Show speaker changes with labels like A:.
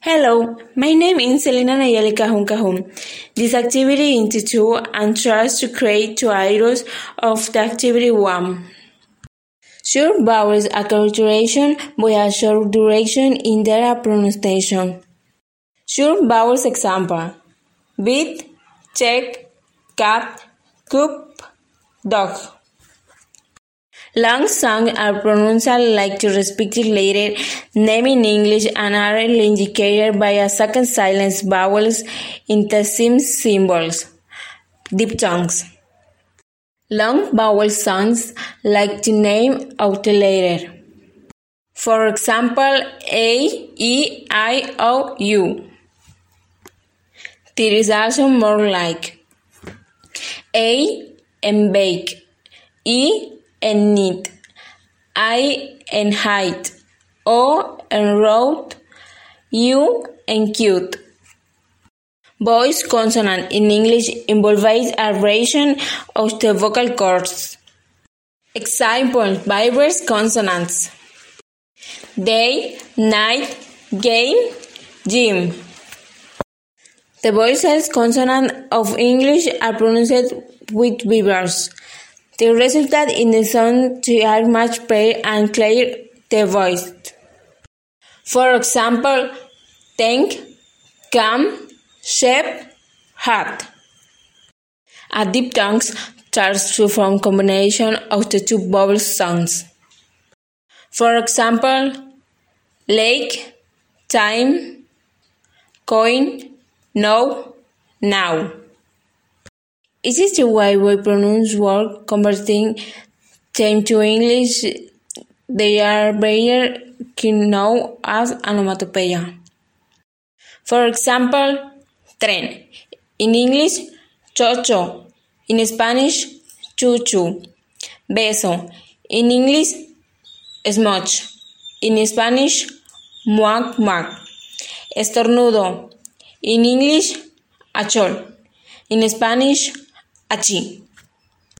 A: Hello, my name is Celina Nayeli Cahum Cahum. This activity into two and tries to create two ideas of the activity one. Short vowels acculturation by a short duration in their pronunciation. Short vowels example beat, check, cat, cup, dog. Long songs are pronounced like the respective letter name in English and are indicated by a second silent vowels in the same symbols. Diphthongs. Long vowel sounds like the name of the letter. For example, A, E, I, O, U. There is also more like A and bake, E and neat, I and height, O and road, U and cute. Voice consonant in English involves a of the vocal cords. Example: Vibrous consonants. Day, night, game, gym. The voiceless consonants of English are pronounced with vibras. The result in the sound to are much better and clear the voice. For example, tank, come, shape, hat. A diphthong starts from combination of the two vowel sounds. For example, lake, time, coin, no, now. Is this the way we pronounce words converting them to English? They are better known as onomatopoeia. For example, tren. In English, chocho. In Spanish, chuchu. Beso. In English, smudge. In Spanish, muac muac. Estornudo. In English, achol. In Spanish, allí.